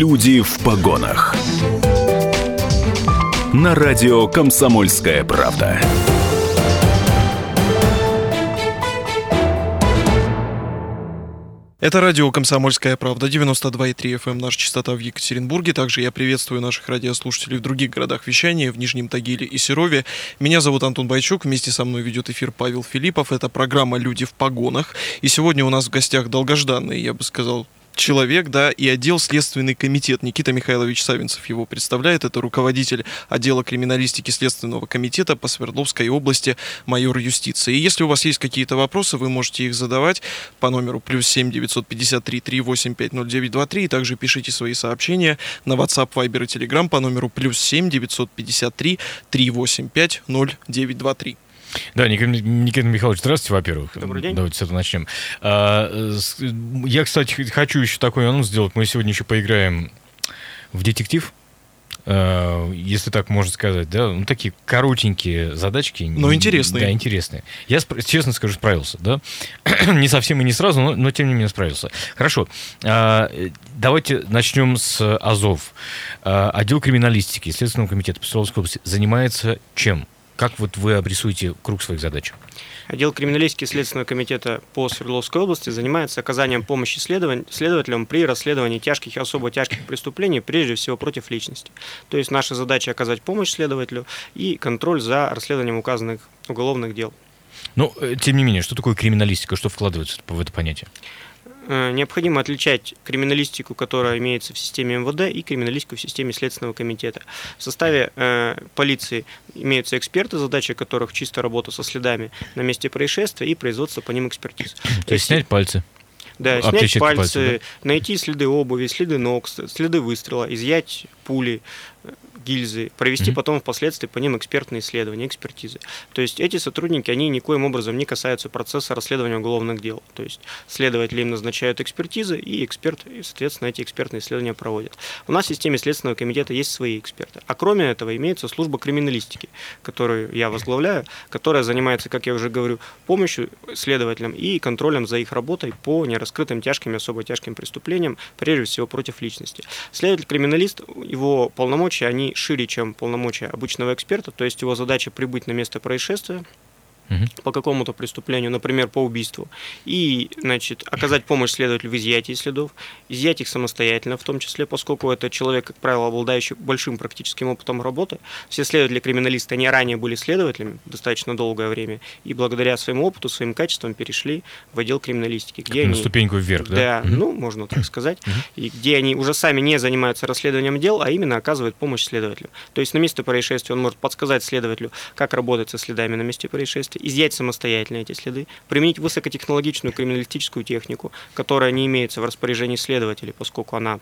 Люди в погонах. На радио Комсомольская правда. Это радио «Комсомольская правда», 92,3 FM, эм, наша частота в Екатеринбурге. Также я приветствую наших радиослушателей в других городах вещания, в Нижнем Тагиле и Серове. Меня зовут Антон Байчук, вместе со мной ведет эфир Павел Филиппов. Это программа «Люди в погонах». И сегодня у нас в гостях долгожданный, я бы сказал, человек, да, и отдел Следственный комитет. Никита Михайлович Савинцев его представляет. Это руководитель отдела криминалистики Следственного комитета по Свердловской области, майор юстиции. И если у вас есть какие-то вопросы, вы можете их задавать по номеру плюс 7 953 385 0923. И также пишите свои сообщения на WhatsApp, Viber и Telegram по номеру плюс 7 953 385 0923. Да, Никита, Никита Михайлович, здравствуйте, во-первых. Добрый день. Давайте с этого начнем. А, я, кстати, хочу еще такой анонс сделать. Мы сегодня еще поиграем в детектив а, если так можно сказать, да, ну такие коротенькие задачки. Но интересные. Да, интересные. Я, честно скажу, справился, да. не совсем и не сразу, но, но тем не менее справился. Хорошо. А, давайте начнем с Азов. Отдел криминалистики Следственного комитета по Свердловской области занимается чем? Как вот вы обрисуете круг своих задач? Отдел криминалистики Следственного комитета по Свердловской области занимается оказанием помощи следователям при расследовании тяжких и особо тяжких преступлений, прежде всего против личности. То есть наша задача оказать помощь следователю и контроль за расследованием указанных уголовных дел. Ну, э, тем не менее, что такое криминалистика, что вкладывается в это понятие? Э, необходимо отличать криминалистику, которая имеется в системе МВД, и криминалистику в системе Следственного комитета. В составе э, полиции имеются эксперты, задача которых чисто работа со следами на месте происшествия и производство по ним экспертиз. То, То есть снять пальцы? Да, снять пальцы, пальцы да? найти следы обуви, следы ног, следы выстрела, изъять пули, гильзы, провести mm-hmm. потом впоследствии по ним экспертные исследования, экспертизы. То есть эти сотрудники, они никоим образом не касаются процесса расследования уголовных дел. То есть следователи им назначают экспертизы, и эксперт, соответственно, эти экспертные исследования проводят. У нас в системе Следственного комитета есть свои эксперты. А кроме этого имеется служба криминалистики, которую я возглавляю, которая занимается, как я уже говорю, помощью следователям и контролем за их работой по нераскрытым тяжким и особо тяжким преступлениям, прежде всего против личности. Следователь-криминалист, его полномочия, они шире, чем полномочия обычного эксперта, то есть его задача прибыть на место происшествия, угу. по какому-то преступлению, например, по убийству, и, значит, оказать помощь следователю в изъятии следов, изъять их самостоятельно, в том числе, поскольку это человек, как правило, обладающий большим практическим опытом работы. Все следователи-криминалисты, они ранее были следователями достаточно долгое время, и благодаря своему опыту, своим качествам перешли в отдел криминалистики, где как они... На ступеньку вверх, да? Да, угу. ну, можно так сказать, угу. и где они уже сами не занимаются расследованием дел, а именно оказывают помощь следователю. То есть на месте происшествия он может подсказать следователю, как работать со следами на месте происшествия, изъять самостоятельно эти следы, применить высокотехнологичную криминалистическую технику, которая не имеется в распоряжении следователей, поскольку она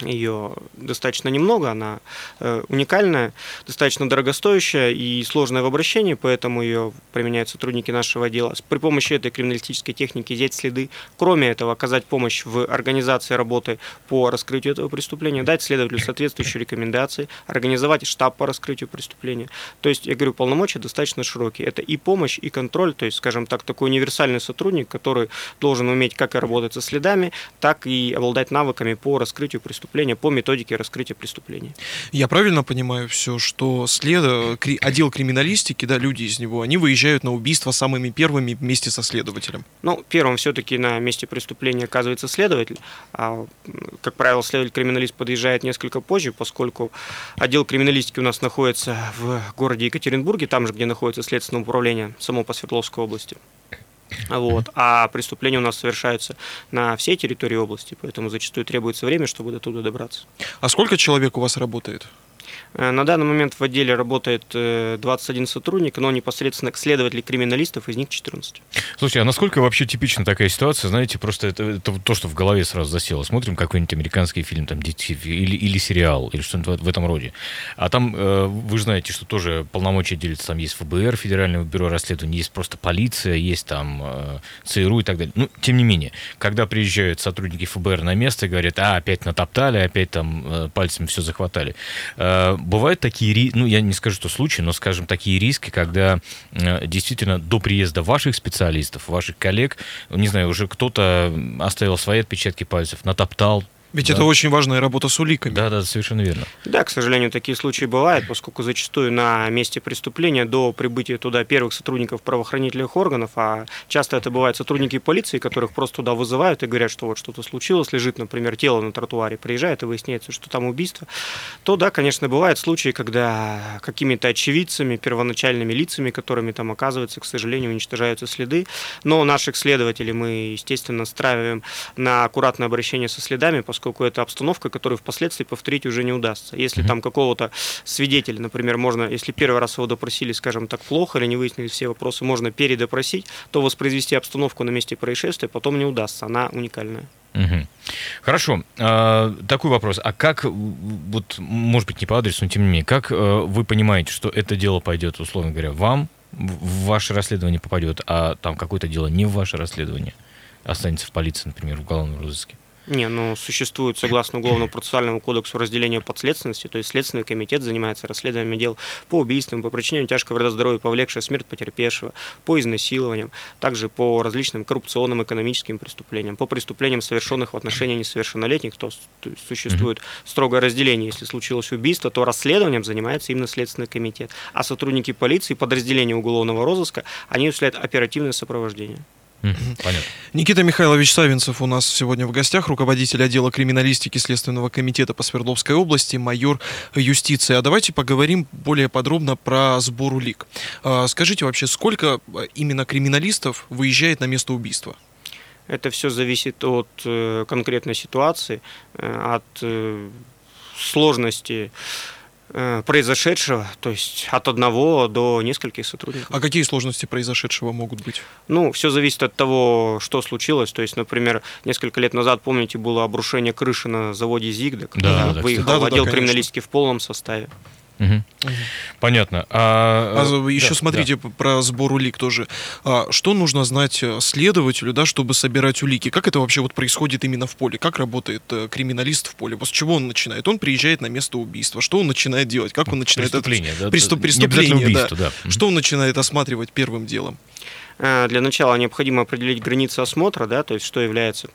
ее достаточно немного, она э, уникальная, достаточно дорогостоящая и сложная в обращении, поэтому ее применяют сотрудники нашего отдела. При помощи этой криминалистической техники взять следы, кроме этого оказать помощь в организации работы по раскрытию этого преступления, дать следователю соответствующие рекомендации, организовать штаб по раскрытию преступления. То есть, я говорю, полномочия достаточно широкие. Это и помощь, и контроль, то есть, скажем так, такой универсальный сотрудник, который должен уметь как и работать со следами, так и обладать навыками по раскрытию преступления преступления по методике раскрытия преступлений. Я правильно понимаю все, что след... отдел криминалистики, да, люди из него, они выезжают на убийство самыми первыми вместе со следователем? Ну, первым все-таки на месте преступления оказывается следователь, а, как правило, следователь-криминалист подъезжает несколько позже, поскольку отдел криминалистики у нас находится в городе Екатеринбурге, там же, где находится следственное управление само по Свердловской области. Вот. А преступления у нас совершаются на всей территории области, поэтому зачастую требуется время, чтобы до туда добраться. А сколько человек у вас работает? Э, на данный момент в отделе работает 21 э, сотрудник, но непосредственно следователей криминалистов, из них 14. Слушайте, а насколько вообще типична такая ситуация? Знаете, просто это, это то, что в голове сразу засело. Смотрим какой-нибудь американский фильм, там, или, или сериал, или что-нибудь в этом роде. А там, э, вы знаете, что тоже полномочия делятся. Там есть ФБР, Федеральное бюро расследований, есть просто полиция, есть там ЦРУ и так далее. Ну, тем не менее, когда приезжают сотрудники ФБР на место и говорят, а, опять натоптали, опять там пальцами все захватали бывают такие, ну, я не скажу, что случаи, но, скажем, такие риски, когда э, действительно до приезда ваших специалистов, ваших коллег, не знаю, уже кто-то оставил свои отпечатки пальцев, натоптал, Ведь да. это очень важная работа с уликами. Да, да, совершенно верно. Да, к сожалению, такие случаи бывают, поскольку зачастую на месте преступления до прибытия туда первых сотрудников правоохранительных органов, а часто это бывают сотрудники полиции, которых просто туда вызывают и говорят, что вот что-то случилось, лежит, например, тело на тротуаре, приезжает и выясняется, что там убийство, то да, конечно, бывают случаи, когда какими-то очевидцами, первоначальными лицами, которыми там оказывается, к сожалению, уничтожаются следы, но наших следователей мы, естественно, настраиваем на аккуратное обращение со следами, поскольку это обстановка, которую впоследствии повторить уже не удастся. Если mm-hmm. там какого-то свидетеля, например, можно, если первый раз его допросили, скажем так, плохо или не выяснили все вопросы, можно передопросить, то воспроизвести обстановку на месте происшествия потом не удастся. Она уникальная. Угу. Хорошо. А, такой вопрос. А как, вот, может быть, не по адресу, но тем не менее, как а, вы понимаете, что это дело пойдет, условно говоря, вам, в ваше расследование попадет, а там какое-то дело не в ваше расследование, останется в полиции, например, в уголовном розыске? Не, ну, существует, согласно Уголовному процессуальному кодексу, разделение подследственности, то есть Следственный комитет занимается расследованием дел по убийствам, по причинению тяжкого вреда здоровью, повлекшего смерть потерпевшего, по изнасилованиям, также по различным коррупционным экономическим преступлениям, по преступлениям, совершенных в отношении несовершеннолетних, то, то есть существует строгое разделение. Если случилось убийство, то расследованием занимается именно Следственный комитет, а сотрудники полиции, подразделения уголовного розыска, они осуществляют оперативное сопровождение. Понятно. Никита Михайлович Савинцев у нас сегодня в гостях, руководитель отдела криминалистики Следственного комитета по Свердловской области, майор юстиции. А давайте поговорим более подробно про сбор улик. А, скажите вообще, сколько именно криминалистов выезжает на место убийства? Это все зависит от э, конкретной ситуации, э, от э, сложности произошедшего, то есть от одного до нескольких сотрудников. А какие сложности произошедшего могут быть? Ну, все зависит от того, что случилось. То есть, например, несколько лет назад, помните, было обрушение крыши на заводе Зигда, когда да, выехал да, отдел да, криминалистики в полном составе. Угу. Понятно. А, а еще да, смотрите да. про сбор улик тоже. А, что нужно знать э, следователю, да, чтобы собирать улики? Как это вообще вот происходит именно в поле? Как работает э, криминалист в поле? С чего он начинает? Он приезжает на место убийства. Что он начинает делать? Как он начинает преступление, это... Да, Преступ... Преступление, убийство, да. да. Что он начинает осматривать первым делом? Э, для начала необходимо определить границы осмотра, да, то есть что является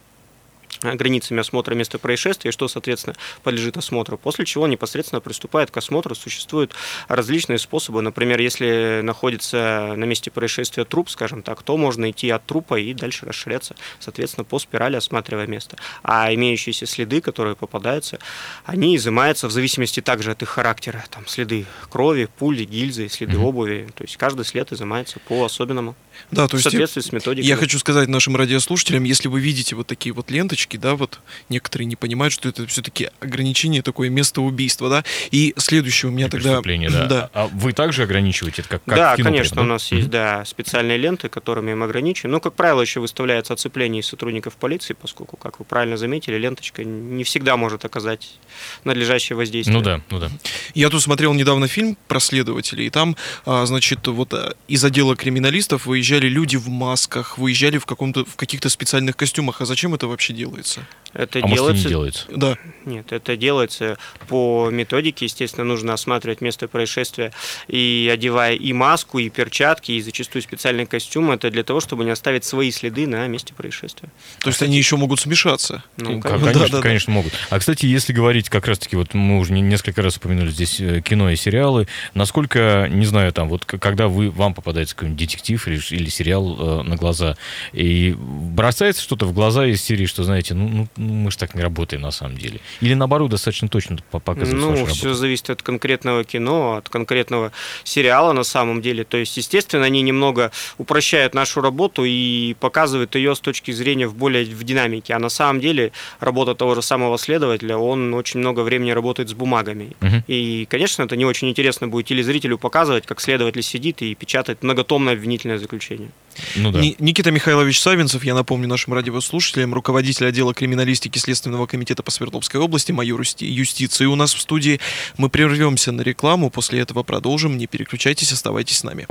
границами осмотра места происшествия, что, соответственно, подлежит осмотру, после чего непосредственно приступает к осмотру. Существуют различные способы. Например, если находится на месте происшествия труп, скажем так, то можно идти от трупа и дальше расширяться, соответственно, по спирали, осматривая место. А имеющиеся следы, которые попадаются, они изымаются в зависимости также от их характера. Там следы крови, пули, гильзы, следы mm-hmm. обуви. То есть каждый след изымается по особенному. Да, то есть в соответствии с методикой. Я хочу сказать нашим радиослушателям, если вы видите вот такие вот ленточки, да, вот некоторые не понимают, что это все-таки ограничение такое место убийства, да. И следующее у меня И тогда. Да. да. А вы также ограничиваете это как, как Да, кино, конечно, да? у нас есть да специальные ленты, которыми мы ограничиваем. Но, как правило, еще выставляется оцепление из сотрудников полиции, поскольку, как вы правильно заметили, ленточка не всегда может оказать надлежащее воздействие. Ну да, ну да. Я тут смотрел недавно фильм про следователей, и там, а, значит, вот а, из отдела криминалистов выезжали люди в масках, выезжали в, каком-то, в каких-то специальных костюмах. А зачем это вообще делается? Это а делается... может, не делается? Да. Нет, это делается по методике. Естественно, нужно осматривать место происшествия и одевая и маску, и перчатки, и зачастую специальный костюм. Это для того, чтобы не оставить свои следы на месте происшествия. То есть они еще могут смешаться? Ну, конечно, конечно, да, конечно да. могут. А, кстати, если говорить как раз-таки, вот мы уже несколько раз упомянули здесь э, кино и сериалы, насколько, не знаю, там, вот когда вы, вам попадается какой-нибудь детектив или, или сериал э, на глаза, и бросается что-то в глаза из серии, что, знаете, ну, ну мы же так не работаем на самом деле. Или наоборот, достаточно точно показывает Ну, все зависит от конкретного кино, от конкретного сериала на самом деле. То есть, естественно, они немного упрощают нашу работу и показывают ее с точки зрения в более в динамике. А на самом деле работа того же самого следователя, он очень много времени работает с бумагами. Угу. И, конечно, это не очень интересно будет телезрителю показывать, как следователь сидит и печатает многотомное обвинительное заключение. Ну, да. Никита Михайлович Савинцев, я напомню нашим радиослушателям, руководитель отдела криминалистики Следственного комитета по Свердловской области, майор юстиции у нас в студии. Мы прервемся на рекламу, после этого продолжим. Не переключайтесь, оставайтесь с нами.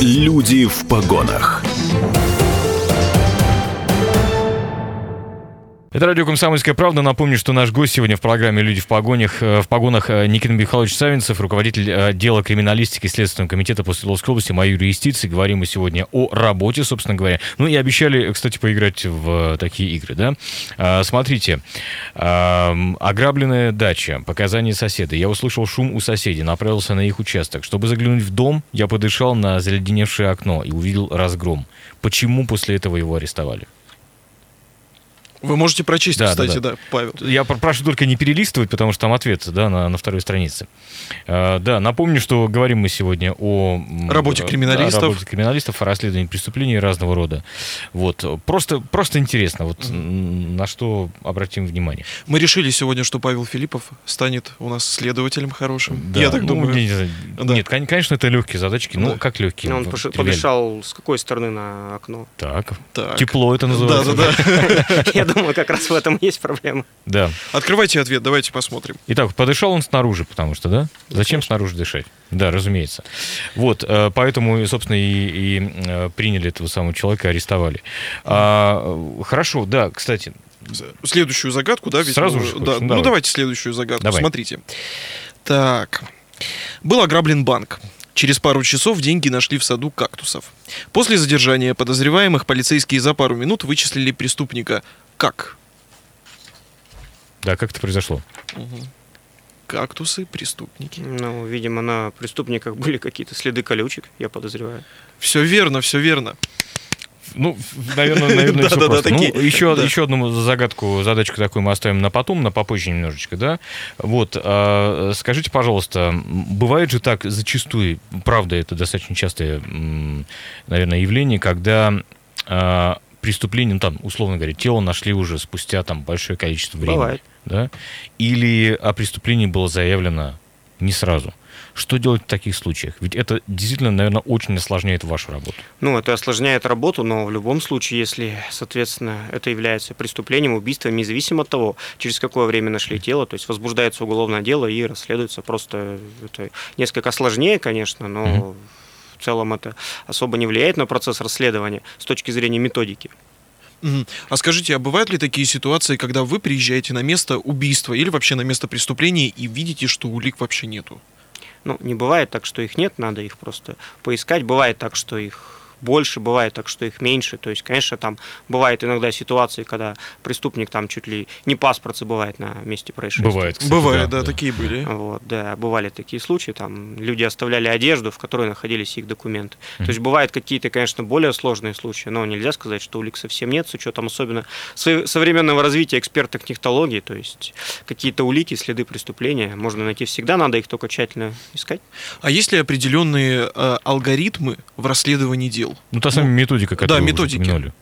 Люди в погонах. Это радио «Комсомольская правда». Напомню, что наш гость сегодня в программе «Люди в погонях» э, в погонах э, Никита Михайлович Савинцев, руководитель отдела криминалистики Следственного комитета по Свердловской области, майор юстиции. Говорим мы сегодня о работе, собственно говоря. Ну и обещали, кстати, поиграть в такие игры, да? А, смотрите, ограбленная дача, показания соседа. Я услышал шум у соседей, направился на их участок. Чтобы заглянуть в дом, я подышал на заледеневшее окно и увидел разгром. Почему после этого его арестовали? Вы можете прочесть, да, кстати, да, да. да, Павел. Я прошу только не перелистывать, потому что там ответ да, на, на второй странице. А, да, напомню, что говорим мы сегодня о работе криминалистов, да, работе криминалистов, о расследовании преступлений разного рода. Вот. Просто, просто интересно, вот mm. на что обратим внимание. Мы решили сегодня, что Павел Филиппов станет у нас следователем хорошим. Да, Я так ну, думаю. Не, да. Нет, конечно, это легкие задачки. Ну, да. как легкие? Но он вот, подышал с какой стороны на окно? Так. так. Тепло это называется. Да, да, да. думаю, как раз в этом есть проблема. Да. Открывайте ответ, давайте посмотрим. Итак, подышал он снаружи, потому что, да? Зачем снаружи дышать? Да, разумеется. Вот, э, поэтому, собственно, и, и э, приняли этого самого человека, арестовали. А, хорошо, да, кстати. Следующую загадку, да? Ведь Сразу же? Да, ну, давай. давайте следующую загадку. Давай. Смотрите. Так. Был ограблен банк. Через пару часов деньги нашли в саду кактусов. После задержания подозреваемых полицейские за пару минут вычислили преступника. Как? Да, как это произошло? Угу. Кактусы, преступники. Ну, видимо, на преступниках были какие-то следы колючек, я подозреваю. Все верно, все верно. Ну, наверное, наверное, все просто. Ну, еще, еще одну загадку, задачку такую мы оставим на потом, на попозже немножечко, да. Вот, а, скажите, пожалуйста, бывает же так зачастую, правда, это достаточно частое, наверное, явление, когда а, преступление, ну, там, условно говоря, тело нашли уже спустя там большое количество времени. Бывает. Да? Или о преступлении было заявлено не сразу. Что делать в таких случаях? Ведь это действительно, наверное, очень осложняет вашу работу. Ну, это осложняет работу, но в любом случае, если, соответственно, это является преступлением, убийством, независимо от того, через какое время нашли тело, то есть возбуждается уголовное дело и расследуется. Просто это несколько сложнее, конечно, но mm-hmm. В целом это особо не влияет на процесс расследования с точки зрения методики. А скажите, а бывают ли такие ситуации, когда вы приезжаете на место убийства или вообще на место преступления и видите, что улик вообще нету? Ну, не бывает так, что их нет, надо их просто поискать. Бывает так, что их больше, бывает так, что их меньше. То есть, конечно, там бывают иногда ситуации, когда преступник там чуть ли не паспорт забывает на месте происшествия. Бывает, кстати, Бывает, да, да, такие были. Вот, да, бывали такие случаи, там люди оставляли одежду, в которой находились их документы. Mm-hmm. То есть бывают какие-то, конечно, более сложные случаи, но нельзя сказать, что улик совсем нет, с учетом особенно современного развития экспертных технологий, то есть какие-то улики, следы преступления можно найти всегда, надо их только тщательно искать. А есть ли определенные э, алгоритмы в расследовании дел? Ну, та самая ну, методика, которую да, методики. упомянули.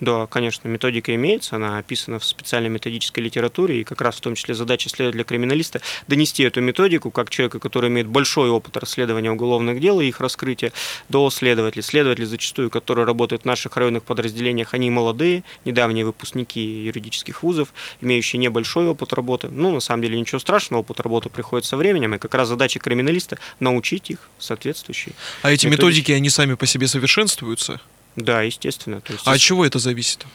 Да, конечно, методика имеется, она описана в специальной методической литературе, и как раз в том числе задача следователя-криминалиста донести эту методику, как человека, который имеет большой опыт расследования уголовных дел и их раскрытия, до следователей. Следователи зачастую, которые работают в наших районных подразделениях, они молодые, недавние выпускники юридических вузов, имеющие небольшой опыт работы. Ну, на самом деле, ничего страшного, опыт работы приходит со временем, и как раз задача криминалиста научить их соответствующей. А эти методики, методики они сами по себе совершенствуются? Да, естественно. То есть, а от чего это зависит?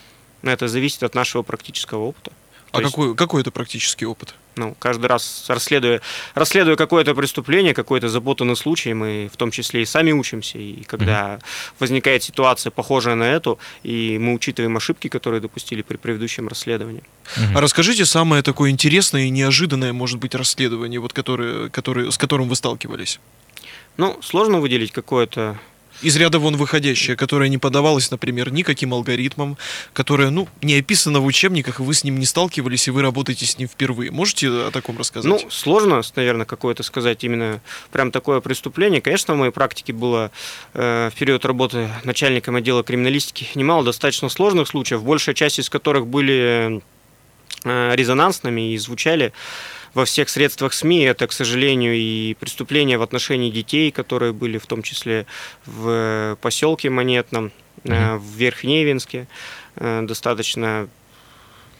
Это зависит от нашего практического опыта. А То какой, есть, какой это практический опыт? Ну, каждый раз расследуя, расследуя какое-то преступление, какой-то запутанный случай, мы в том числе и сами учимся. И когда mm-hmm. возникает ситуация, похожая на эту, и мы учитываем ошибки, которые допустили при предыдущем расследовании. Mm-hmm. А расскажите самое такое интересное и неожиданное, может быть, расследование, вот которое, которое, с которым вы сталкивались? Ну, сложно выделить какое-то из ряда вон выходящее, которое не подавалось, например, никаким алгоритмам, которое, ну, не описано в учебниках, и вы с ним не сталкивались, и вы работаете с ним впервые. Можете о таком рассказать? Ну, сложно, наверное, какое-то сказать именно прям такое преступление. Конечно, в моей практике было э, в период работы начальником отдела криминалистики немало достаточно сложных случаев, большая часть из которых были э, резонансными и звучали во всех средствах СМИ. Это, к сожалению, и преступления в отношении детей, которые были в том числе в поселке Монетном, mm-hmm. в Верхневинске. Э, достаточно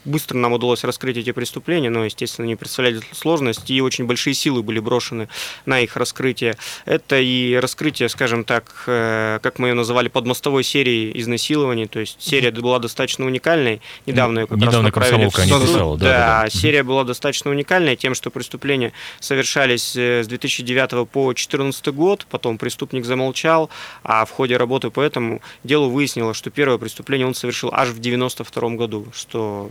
быстро нам удалось раскрыть эти преступления, но, естественно, не представляли сложность, и очень большие силы были брошены на их раскрытие. Это и раскрытие, скажем так, э, как мы ее называли, подмостовой серии изнасилований, то есть серия была достаточно уникальной, недавно ее как недавно раз направили в суд. Писала, да, да, да, серия была достаточно уникальной тем, что преступления совершались э, с 2009 по 2014 год, потом преступник замолчал, а в ходе работы по этому делу выяснилось, что первое преступление он совершил аж в 92 году, что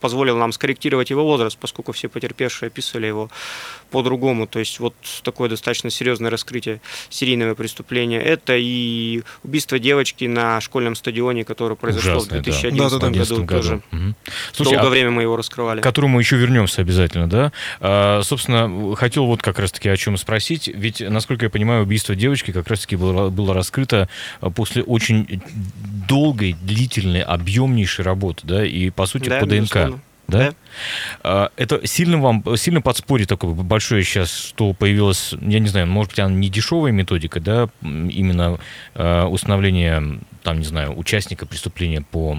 позволил нам скорректировать его возраст, поскольку все потерпевшие описывали его по-другому. То есть вот такое достаточно серьезное раскрытие серийного преступления. Это и убийство девочки на школьном стадионе, которое произошло Ужасное, в 2011 да. году, году тоже. Угу. Слушай, Долгое а время мы его раскрывали. К которому еще вернемся обязательно, да? А, собственно, хотел вот как раз-таки о чем спросить. Ведь, насколько я понимаю, убийство девочки как раз-таки было, было раскрыто после очень долгой, длительной, объемнейшей работы, да, и, по сути, да, по ДНК. Да? да? Это сильно вам, сильно подспорье такое большое сейчас, что появилась, я не знаю, может быть, она не дешевая методика, да, именно э, установление, там, не знаю, участника преступления по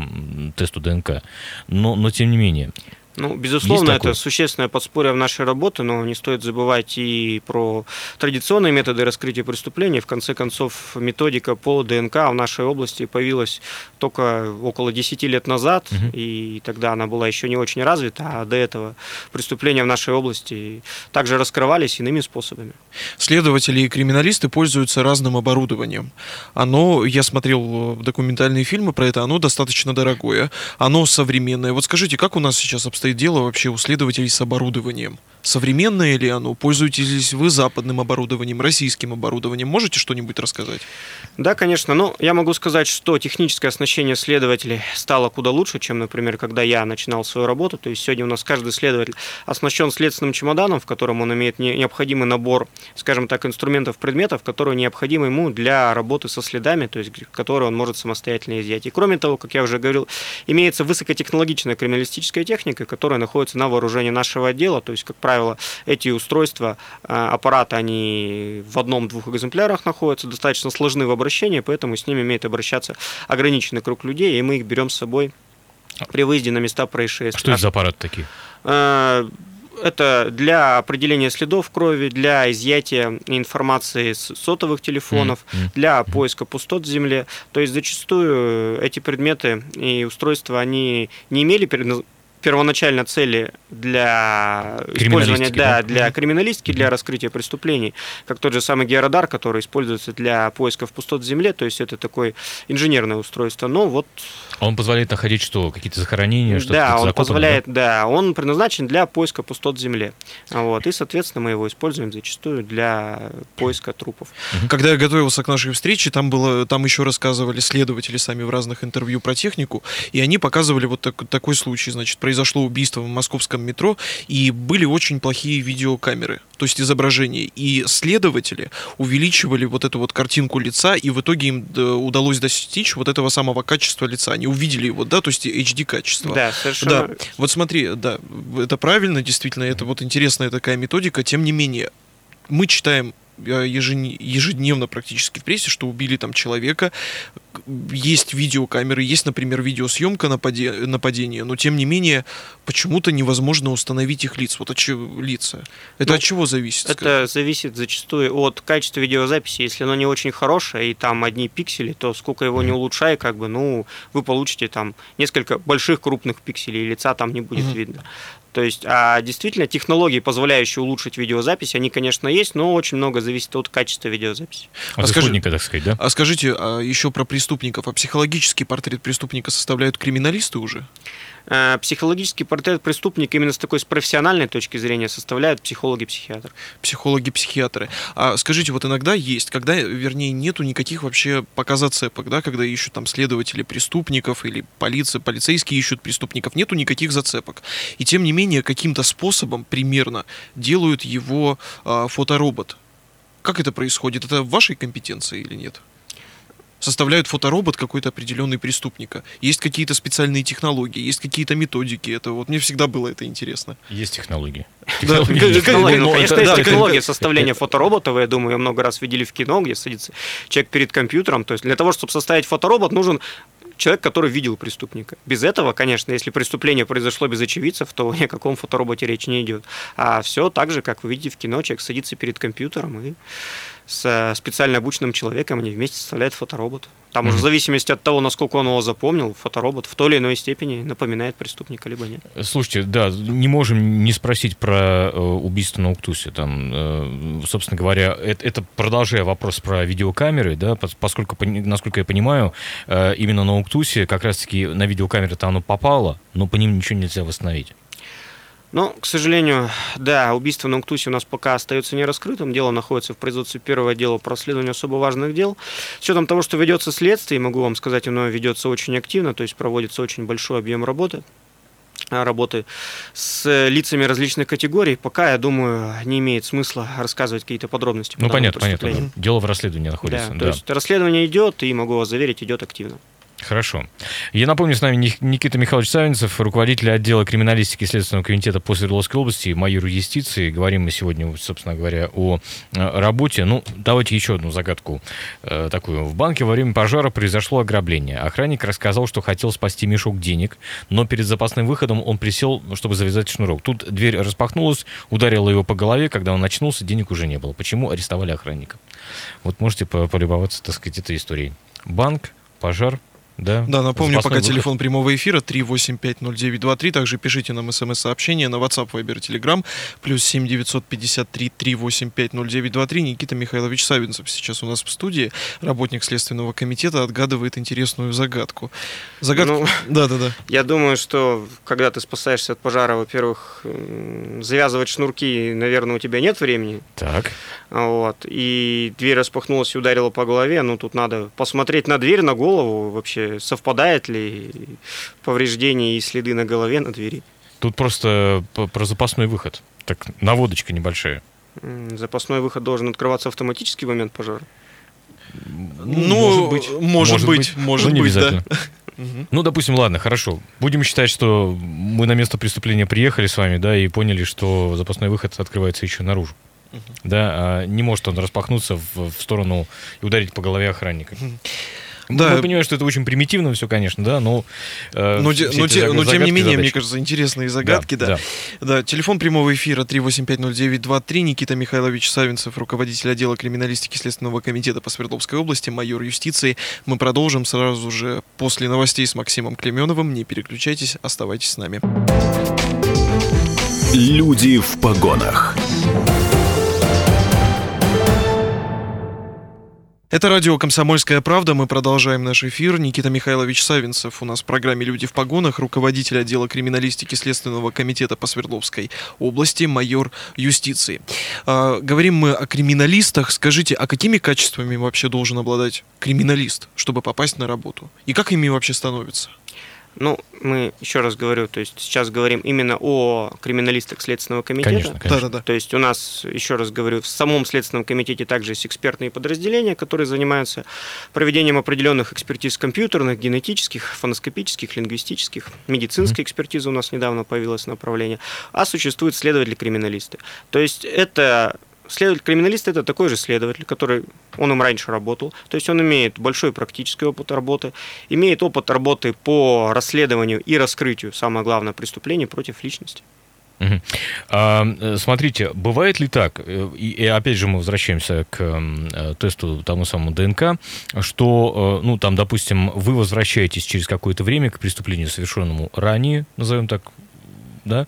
тесту ДНК, но, но тем не менее. Ну, безусловно, это существенное подспорье в нашей работе, но не стоит забывать и про традиционные методы раскрытия преступлений. В конце концов, методика по ДНК в нашей области появилась только около 10 лет назад, угу. и тогда она была еще не очень развита, а до этого преступления в нашей области также раскрывались иными способами. Следователи и криминалисты пользуются разным оборудованием. Оно, я смотрел документальные фильмы про это, оно достаточно дорогое, оно современное. Вот скажите, как у нас сейчас обстоит дело вообще у следователей с оборудованием? Современное ли оно? Пользуетесь ли вы западным оборудованием, российским оборудованием? Можете что-нибудь рассказать? Да, конечно. Ну, я могу сказать, что техническое оснащение следователей стало куда лучше, чем, например, когда я начинал свою работу. То есть сегодня у нас каждый следователь оснащен следственным чемоданом, в котором он имеет необходимый набор, скажем так, инструментов, предметов, которые необходимы ему для работы со следами, то есть которые он может самостоятельно изъять. И кроме того, как я уже говорил, имеется высокотехнологичная криминалистическая техника, которая находится на вооружении нашего отдела, то есть, как эти устройства, э, аппараты, они в одном-двух экземплярах находятся, достаточно сложны в обращении, поэтому с ними имеет обращаться ограниченный круг людей, и мы их берем с собой при выезде на места происшествия. Что это за аппараты такие? Э, это для определения следов крови, для изъятия информации с сотовых телефонов, mm-hmm. для поиска пустот в земле. То есть зачастую эти предметы и устройства, они не имели первоначально цели для использования да, да? для криминалистики, для раскрытия преступлений, как тот же самый георадар, который используется для поисков пустот в земле, то есть это такое инженерное устройство. Но вот а он позволяет находить что? Какие-то захоронения? Что да, он позволяет, да? да, он предназначен для поиска пустот в земле. Вот, и, соответственно, мы его используем зачастую для поиска трупов. Когда я готовился к нашей встрече, там, было, там еще рассказывали следователи сами в разных интервью про технику, и они показывали вот так, такой случай, значит, произошло убийство в московском метро, и были очень плохие видеокамеры, то есть изображения, и следователи увеличивали вот эту вот картинку лица, и в итоге им э, удалось достичь вот этого самого качества лица. Они увидели его, да, то есть HD качество. Да, совершенно. Да, вот смотри, да, это правильно, действительно, это вот интересная такая методика, тем не менее, мы читаем ежедневно практически в прессе, что убили там человека, есть видеокамеры, есть, например, видеосъемка нападения, но тем не менее почему-то невозможно установить их лиц. Вот от чего лица? Это ну, от чего зависит? Это скажем? зависит зачастую от качества видеозаписи. Если оно не очень хорошее и там одни пиксели, то сколько его не улучшай, как бы, ну, вы получите там несколько больших крупных пикселей, и лица там не будет mm-hmm. видно. То есть, а действительно, технологии, позволяющие улучшить видеозапись, они, конечно, есть, но очень много зависит от качества видеозаписи. От а скажи, так сказать, да? А скажите, а еще про преступников. А психологический портрет преступника составляют криминалисты уже? Э, психологический портрет преступника именно с такой с профессиональной точки зрения составляют психологи-психиатры. Психологи-психиатры. А скажите, вот иногда есть, когда, вернее, нету никаких вообще пока зацепок, да, когда ищут там следователи преступников или полиция, полицейские ищут преступников, нету никаких зацепок. И тем не менее, каким-то способом примерно делают его а, фоторобот. Как это происходит? Это в вашей компетенции или нет? Составляют фоторобот какой-то определенный преступника. Есть какие-то специальные технологии, есть какие-то методики. Это вот мне всегда было это интересно. Есть технологии. Да, технологии, ну, конечно, есть технология составления фотороботов. Я думаю, много раз видели в кино, где садится человек перед компьютером. То есть для того, чтобы составить фоторобот, нужен человек, который видел преступника. Без этого, конечно, если преступление произошло без очевидцев, то ни о каком фотороботе речь не идет. А все так же, как вы видите в кино, человек садится перед компьютером и с специально обученным человеком они вместе составляют фоторобот. Там mm-hmm. уже в зависимости от того, насколько он его запомнил, фоторобот в той или иной степени напоминает преступника, либо нет. Слушайте, да, не можем не спросить про э, убийство на Уктусе. Там, э, собственно говоря, это, это продолжая вопрос про видеокамеры, да, поскольку, насколько я понимаю, э, именно на Уктусе как раз-таки на видеокамеры-то оно попало, но по ним ничего нельзя восстановить. Ну, к сожалению, да, убийство на Уктусе у нас пока остается нераскрытым. Дело находится в производстве первого дела по расследованию особо важных дел. С учетом того, что ведется следствие, могу вам сказать, оно ведется очень активно, то есть проводится очень большой объем работы а, работы с лицами различных категорий, пока, я думаю, не имеет смысла рассказывать какие-то подробности. Ну, понятно, понятно. Дело в расследовании находится. Да, да. то есть расследование идет, и могу вас заверить, идет активно. Хорошо. Я напомню, с нами Никита Михайлович Савинцев, руководитель отдела криминалистики Следственного комитета по Свердловской области, майор юстиции. Говорим мы сегодня, собственно говоря, о э, работе. Ну, давайте еще одну загадку э, такую. В банке во время пожара произошло ограбление. Охранник рассказал, что хотел спасти мешок денег, но перед запасным выходом он присел, чтобы завязать шнурок. Тут дверь распахнулась, ударила его по голове. Когда он очнулся, денег уже не было. Почему арестовали охранника? Вот можете полюбоваться, так сказать, этой историей. Банк, пожар, да, да напомню, пока выход. телефон прямого эфира 3850923. Также пишите нам смс-сообщение на WhatsApp, Viber, Telegram. Плюс 7953 3850923. Никита Михайлович Савинцев сейчас у нас в студии. Работник Следственного комитета отгадывает интересную загадку. Загадку? Ну, да, да, да. Я думаю, что когда ты спасаешься от пожара, во-первых, завязывать шнурки, наверное, у тебя нет времени. Так. Вот. И дверь распахнулась и ударила по голове. Ну, тут надо посмотреть на дверь, на голову вообще совпадает ли повреждения и следы на голове, на двери. Тут просто про запасной выход. Так, наводочка небольшая. Запасной выход должен открываться автоматически в момент пожара? Ну, может быть, может, быть, может быть, да. Ну, допустим, ладно, хорошо. Будем считать, что мы на место преступления приехали с вами, да, и поняли, что запасной выход открывается еще наружу. Да, а не может он распахнуться в, в сторону и ударить по голове охранника. Uh-huh. Да. Мы понимаем, что это очень примитивно все, конечно, да, но... Э, но, но, те, но тем не менее, задачи. мне кажется, интересные загадки, да, да. да. да. Телефон прямого эфира 3850923. Никита Михайлович Савинцев, руководитель отдела криминалистики Следственного комитета по Свердловской области, майор юстиции. Мы продолжим сразу же после новостей с Максимом Клеменовым. Не переключайтесь, оставайтесь с нами. Люди в погонах. Это радио «Комсомольская правда». Мы продолжаем наш эфир. Никита Михайлович Савинцев у нас в программе «Люди в погонах», руководитель отдела криминалистики Следственного комитета по Свердловской области, майор юстиции. А, говорим мы о криминалистах. Скажите, а какими качествами вообще должен обладать криминалист, чтобы попасть на работу? И как ими вообще становится? Ну, мы еще раз говорю, то есть сейчас говорим именно о криминалистах Следственного комитета. Конечно, конечно. Да, да, да. То есть у нас, еще раз говорю, в самом Следственном комитете также есть экспертные подразделения, которые занимаются проведением определенных экспертиз компьютерных, генетических, фоноскопических, лингвистических, медицинской mm-hmm. экспертизы у нас недавно появилось направление, а существуют следователи-криминалисты. То есть это Следователь-криминалист – это такой же следователь, который, он им раньше работал, то есть он имеет большой практический опыт работы, имеет опыт работы по расследованию и раскрытию, самое главное, преступлений против личности. А, смотрите, бывает ли так, э, и, и опять же мы возвращаемся к э, тесту тому самому ДНК, что, э, ну, там, допустим, вы возвращаетесь через какое-то время к преступлению, совершенному ранее, назовем так, да,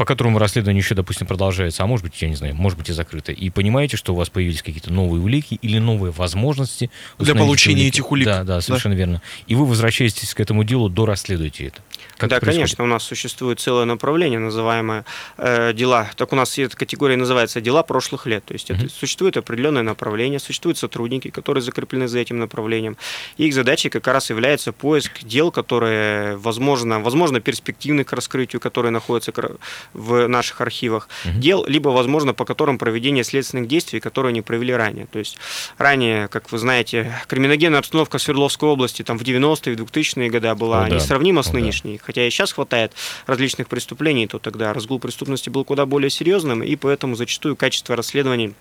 по которому расследование еще, допустим, продолжается, а может быть, я не знаю, может быть и закрыто, и понимаете, что у вас появились какие-то новые улики или новые возможности для получения улики. этих улик. Да, да, совершенно да. верно. И вы возвращаетесь к этому делу, дорасследуете это. Как да, конечно, у нас существует целое направление, называемое э, дела. Так у нас эта категория называется дела прошлых лет. То есть mm-hmm. это существует определенное направление, существуют сотрудники, которые закреплены за этим направлением. И их задачей как раз является поиск дел, которые, возможно, возможно перспективны к раскрытию, которые находятся в наших архивах. Mm-hmm. Дел, либо, возможно, по которым проведение следственных действий, которые не провели ранее. То есть ранее, как вы знаете, криминогенная обстановка в Свердловской области там в 90-е, в 2000-е годы была oh, несравнима да. с нынешней. Да хотя и сейчас хватает различных преступлений, то тогда разгул преступности был куда более серьезным, и поэтому зачастую качество расследований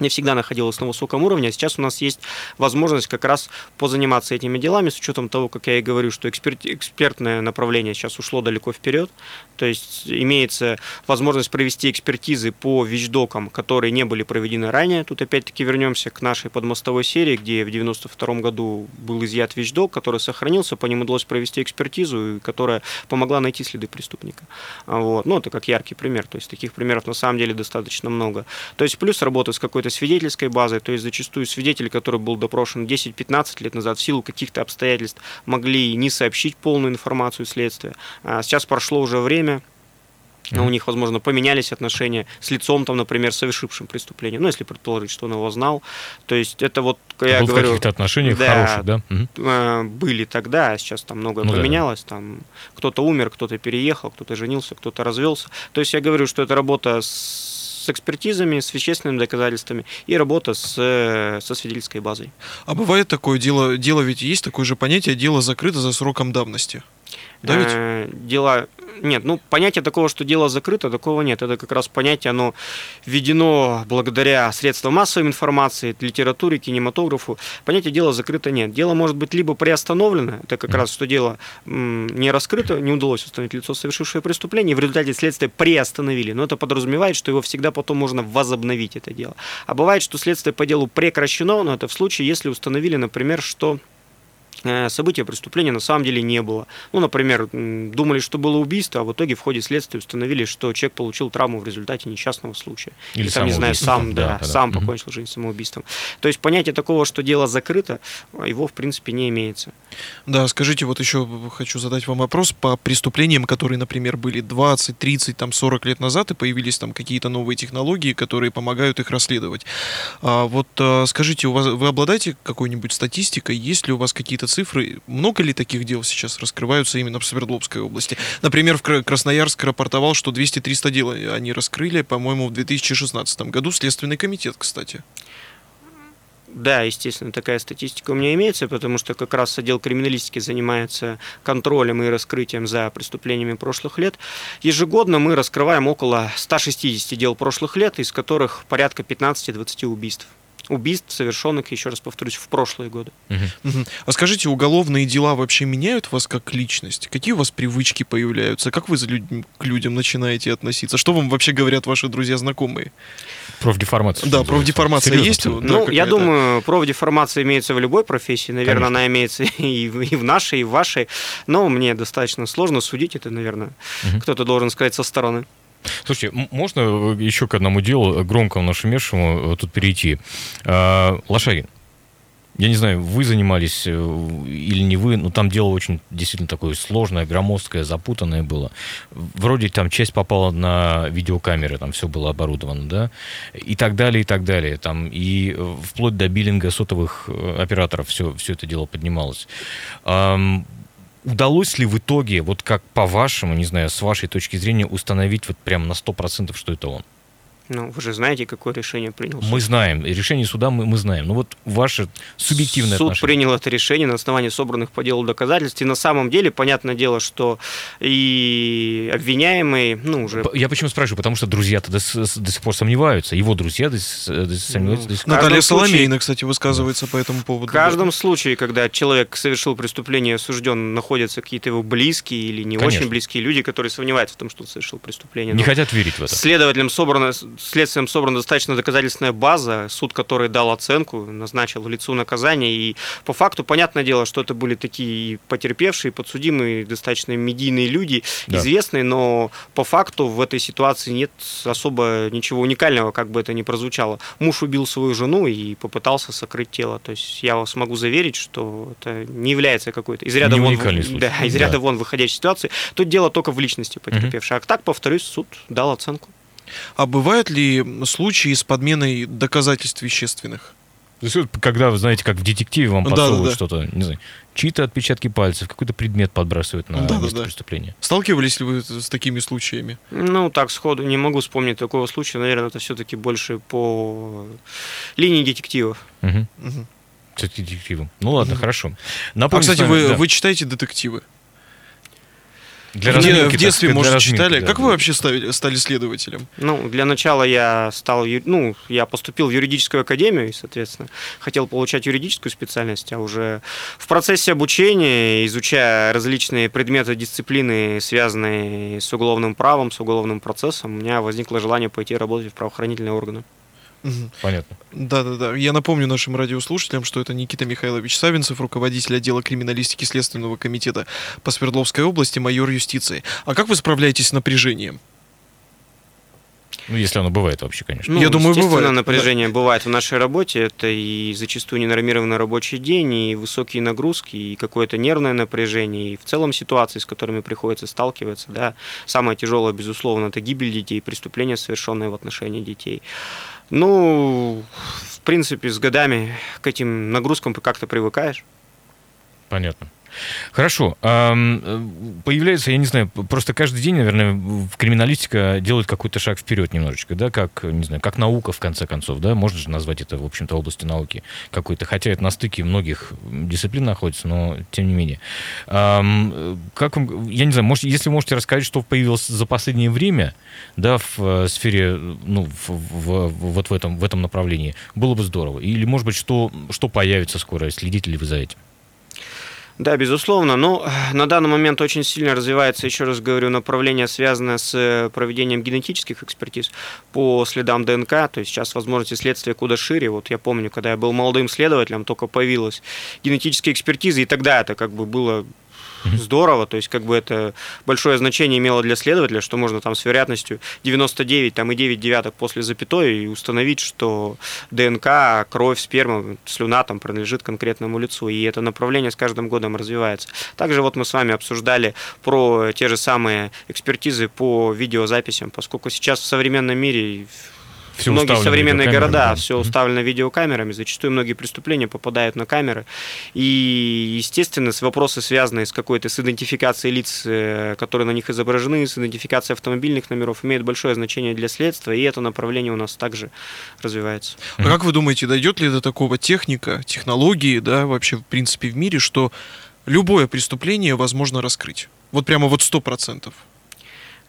не всегда находилась на высоком уровне, а сейчас у нас есть возможность как раз позаниматься этими делами, с учетом того, как я и говорю, что эксперт, экспертное направление сейчас ушло далеко вперед, то есть имеется возможность провести экспертизы по вещдокам, которые не были проведены ранее. Тут опять-таки вернемся к нашей подмостовой серии, где в 92 году был изъят вещдок, который сохранился, по нему удалось провести экспертизу, которая помогла найти следы преступника. Вот. Ну, это как яркий пример, то есть таких примеров на самом деле достаточно много. То есть плюс работа с какой-то свидетельской базой, то есть зачастую свидетели, который был допрошен 10-15 лет назад в силу каких-то обстоятельств, могли не сообщить полную информацию следствия. А сейчас прошло уже время, но у них, возможно, поменялись отношения с лицом, там, например, совершившим преступление. Ну, если предположить, что он его знал. То есть это вот, я Был говорю... в каких-то отношениях да, хороших, да? Угу. Были тогда, а сейчас там многое ну, поменялось. Да, да. Там кто-то умер, кто-то переехал, кто-то женился, кто-то развелся. То есть я говорю, что это работа с экспертизами, с вещественными доказательствами и работа с, со свидетельской базой. А бывает такое дело, дело ведь есть такое же понятие, дело закрыто за сроком давности? Да ведь? Э, дела нет, ну понятие такого, что дело закрыто, такого нет. Это как раз понятие, оно введено благодаря средствам массовой информации, литературе, кинематографу. Понятие дела закрыто нет. Дело может быть либо приостановлено, это как раз что дело не раскрыто, не удалось установить лицо, совершившее преступление, и в результате следствия приостановили. Но это подразумевает, что его всегда потом можно возобновить, это дело. А бывает, что следствие по делу прекращено, но это в случае, если установили, например, что события преступления на самом деле не было. Ну, например, думали, что было убийство, а в итоге в ходе следствия установили, что человек получил травму в результате несчастного случая. Или, Или там, не знаю, сам, да, да, да, сам да. покончил жизнь самоубийством. То есть понятие такого, что дело закрыто, его в принципе не имеется. Да, скажите, вот еще хочу задать вам вопрос по преступлениям, которые, например, были 20, 30, там 40 лет назад, и появились там какие-то новые технологии, которые помогают их расследовать. А вот а, скажите, у вас, вы обладаете какой-нибудь статистикой? Есть ли у вас какие-то цифры? Много ли таких дел сейчас раскрываются именно в Свердловской области? Например, в Красноярск рапортовал, что 200-300 дел они раскрыли, по-моему, в 2016 году. Следственный комитет, кстати. Да, естественно, такая статистика у меня имеется, потому что как раз отдел криминалистики занимается контролем и раскрытием за преступлениями прошлых лет. Ежегодно мы раскрываем около 160 дел прошлых лет, из которых порядка 15-20 убийств убийств, совершенных, еще раз повторюсь, в прошлые годы. Угу. А скажите, уголовные дела вообще меняют вас как личность? Какие у вас привычки появляются? Как вы за люд... к людям начинаете относиться? Что вам вообще говорят ваши друзья-знакомые? Профдеформация. Да, профдеформация есть? Да, ну, я думаю, профдеформация имеется в любой профессии. Наверное, Конечно. она имеется и в, и в нашей, и в вашей. Но мне достаточно сложно судить это, наверное. Угу. Кто-то должен сказать со стороны. Слушайте, можно еще к одному делу, громкому нашумевшему, э, тут перейти? А, Лошагин. Я не знаю, вы занимались э, или не вы, но там дело очень действительно такое сложное, громоздкое, запутанное было. Вроде там часть попала на видеокамеры, там все было оборудовано, да, и так далее, и так далее. Там и э, вплоть до биллинга сотовых операторов все, все это дело поднималось удалось ли в итоге, вот как по-вашему, не знаю, с вашей точки зрения, установить вот прям на 100%, что это он? Ну, вы же знаете, какое решение принял суд. Мы знаем. Решение суда мы, мы знаем. Ну вот ваше субъективное Суд отношение. принял это решение на основании собранных по делу доказательств. И на самом деле, понятное дело, что и обвиняемый, ну, уже... Я почему спрашиваю? Потому что друзья-то до, до сих пор сомневаются. Его друзья до, до, сомневаются ну, до сих пор. Наталья Соломейна, кстати, высказывается да. по этому поводу. В каждом да. случае, когда человек совершил преступление, осужден, находятся какие-то его близкие или не Конечно. очень близкие люди, которые сомневаются в том, что он совершил преступление. Не Но хотят верить в это. Следователям собрано следствием собрана достаточно доказательственная база, суд, который дал оценку, назначил лицу наказание, и по факту, понятное дело, что это были такие потерпевшие, подсудимые, достаточно медийные люди, да. известные, но по факту в этой ситуации нет особо ничего уникального, как бы это ни прозвучало. Муж убил свою жену и попытался сокрыть тело, то есть я вас могу заверить, что это не является какой-то из ряда, вон, да, из ряда да. вон выходящей ситуации. Тут дело только в личности потерпевшей. Угу. А так, повторюсь, суд дал оценку. А бывают ли случаи с подменой доказательств вещественных? Когда, вы знаете, как в детективе вам подсовывают да, да, что-то, не знаю, чьи-то отпечатки пальцев, какой-то предмет подбрасывают на да, место да, преступления. Сталкивались ли вы с такими случаями? Ну, так, сходу не могу вспомнить такого случая. Наверное, это все-таки больше по линии детективов. Угу. Угу. Детективом. Ну ладно, угу. хорошо. Напомню, а, кстати, вами, вы, да. вы читаете детективы? Для в, в детстве, так, может, читали. Да, как да. вы вообще стали, стали следователем? Ну, для начала я стал, ну, я поступил в юридическую академию и, соответственно, хотел получать юридическую специальность, а уже в процессе обучения, изучая различные предметы, дисциплины, связанные с уголовным правом, с уголовным процессом, у меня возникло желание пойти работать в правоохранительные органы. Понятно. Да-да-да. Я напомню нашим радиослушателям, что это Никита Михайлович Савинцев, руководитель отдела криминалистики Следственного комитета по Свердловской области, майор юстиции. А как вы справляетесь с напряжением? Ну, если оно бывает вообще, конечно. Ну, Я думаю, бывает. напряжение да. бывает в нашей работе. Это и зачастую ненормированный рабочий день, и высокие нагрузки, и какое-то нервное напряжение, и в целом ситуации, с которыми приходится сталкиваться. Да. Самое тяжелое, безусловно, это гибель детей, преступления, совершенные в отношении детей. Ну, в принципе, с годами к этим нагрузкам как-то привыкаешь. Понятно. Хорошо. Появляется, я не знаю, просто каждый день, наверное, в криминалистика делает какой-то шаг вперед немножечко, да, как, не знаю, как наука, в конце концов, да, можно же назвать это, в общем-то, областью науки какой-то, хотя это на стыке многих дисциплин находится, но тем не менее. Как вам, я не знаю, может, если можете рассказать, что появилось за последнее время, да, в э, сфере, ну, в, в, вот в этом, в этом направлении, было бы здорово. Или, может быть, что, что появится скоро, следите ли вы за этим? Да, безусловно. Но э, на данный момент очень сильно развивается, еще раз говорю, направление, связанное с э, проведением генетических экспертиз по следам ДНК. То есть сейчас возможности следствия куда шире. Вот я помню, когда я был молодым следователем, только появилась генетическая экспертиза, и тогда это как бы было здорово, то есть как бы это большое значение имело для следователя, что можно там с вероятностью 99 там, и 9 девяток после запятой и установить, что ДНК, кровь, сперма, слюна там принадлежит конкретному лицу, и это направление с каждым годом развивается. Также вот мы с вами обсуждали про те же самые экспертизы по видеозаписям, поскольку сейчас в современном мире все многие современные города, да. все уставлено видеокамерами, зачастую многие преступления попадают на камеры. И, естественно, вопросы, связанные с какой-то с идентификацией лиц, э, которые на них изображены, с идентификацией автомобильных номеров, имеют большое значение для следствия, и это направление у нас также развивается. А как вы думаете, дойдет ли до такого техника, технологии, да, вообще, в принципе, в мире, что любое преступление возможно раскрыть? Вот прямо вот сто процентов.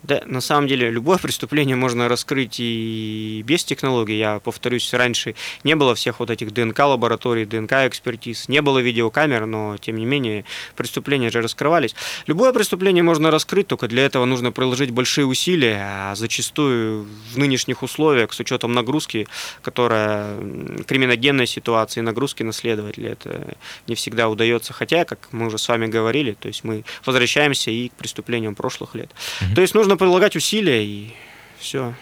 Да, на самом деле любое преступление можно раскрыть и без технологий. Я повторюсь, раньше не было всех вот этих ДНК-лабораторий, ДНК-экспертиз, не было видеокамер, но тем не менее преступления же раскрывались. Любое преступление можно раскрыть, только для этого нужно приложить большие усилия, а зачастую в нынешних условиях, с учетом нагрузки, которая криминогенной ситуации, нагрузки на следователя, это не всегда удается. Хотя, как мы уже с вами говорили, то есть мы возвращаемся и к преступлениям прошлых лет. Mm-hmm. То есть нужно нужно прилагать усилия и все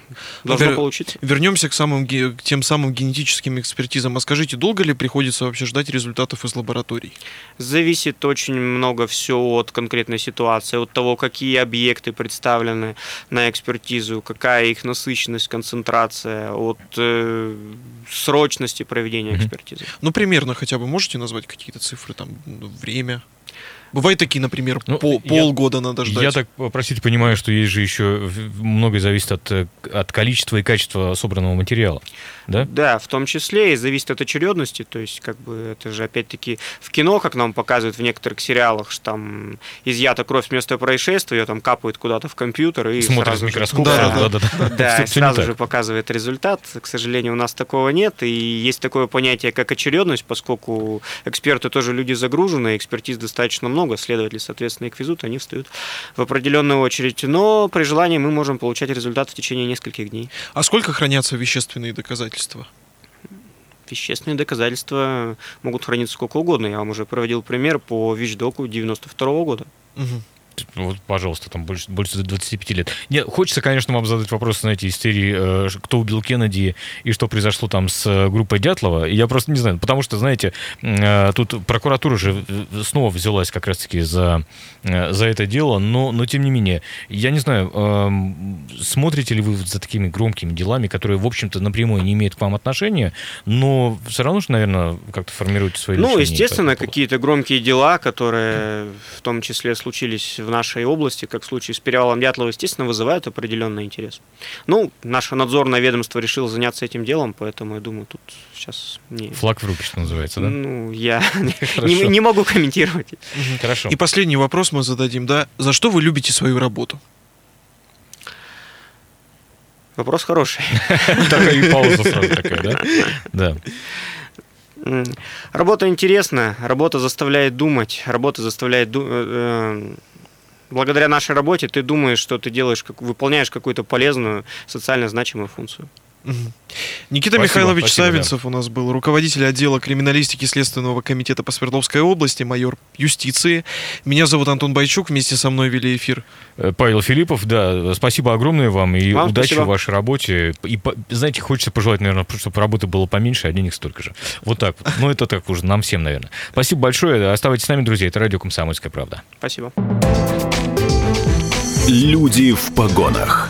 должно Вер... получиться. Вернемся к, самым, к тем самым генетическим экспертизам. А скажите, долго ли приходится вообще ждать результатов из лабораторий? Зависит очень много все от конкретной ситуации, от того, какие объекты представлены на экспертизу, какая их насыщенность, концентрация, от э, срочности проведения экспертизы. Ну, примерно хотя бы можете назвать какие-то цифры, там, время? Бывают такие, например, ну, пол, я, полгода надо ждать. Я так, простите, понимаю, что есть же еще многое зависит от, э, от количества и качества собранного материала да? Да, в том числе и зависит от очередности, то есть как бы это же опять-таки в кино, как нам показывают в некоторых сериалах, что там изъята кровь с места происшествия, ее там капает куда-то в компьютер и в микроскоп. Же, да, да, да, да, да. и сразу же показывает результат. К сожалению, у нас такого нет, и есть такое понятие, как очередность, поскольку эксперты тоже люди загружены, экспертиз достаточно много, следователи, соответственно, их везут, они встают в определенную очередь, но при желании мы можем получать результат в течение нескольких дней. А сколько хранятся вещественные доказательства? Доказательства? Вещественные доказательства могут храниться сколько угодно. Я вам уже проводил пример по вещдоку 92 -го года. Угу вот, пожалуйста, там больше, больше 25 лет. Нет, хочется, конечно, вам задать вопрос, знаете, из серии э, «Кто убил Кеннеди?» и что произошло там с э, группой Дятлова. Я просто не знаю, потому что, знаете, э, тут прокуратура же снова взялась как раз-таки за, за это дело, но, но тем не менее, я не знаю, эм, смотрите ли вы за такими громкими делами, которые, в общем-то, напрямую не имеют к вам отношения, но все равно же, наверное, как-то формируете свои Ну, естественно, какие-то громкие дела, которые в том числе случились в в нашей области, как в случае с перевалом Дятлова, естественно, вызывают определенный интерес. Ну, наше надзорное ведомство решило заняться этим делом, поэтому я думаю, тут сейчас не... Флаг в руки, что называется, да? Ну, я не, не могу комментировать. Хорошо. И последний вопрос мы зададим, да? За что вы любите свою работу? Вопрос хороший. Такая и пауза сразу такая, да? Да. Работа интересная, работа заставляет думать, работа заставляет... Ду- э, благодаря нашей работе ты думаешь, что ты делаешь, как, выполняешь какую-то полезную, социально значимую функцию. Никита спасибо, Михайлович спасибо, Савинцев да. у нас был, руководитель отдела криминалистики Следственного комитета по Свердловской области, майор юстиции. Меня зовут Антон Байчук, вместе со мной вели эфир. Э, Павел Филиппов, да, спасибо огромное вам и вам удачи спасибо. в вашей работе. И, знаете, хочется пожелать, наверное, чтобы работы было поменьше, а денег столько же. Вот так вот. Ну, это так уже нам всем, наверное. Спасибо большое. Оставайтесь с нами, друзья. Это радио «Комсомольская правда». Спасибо. Люди в погонах.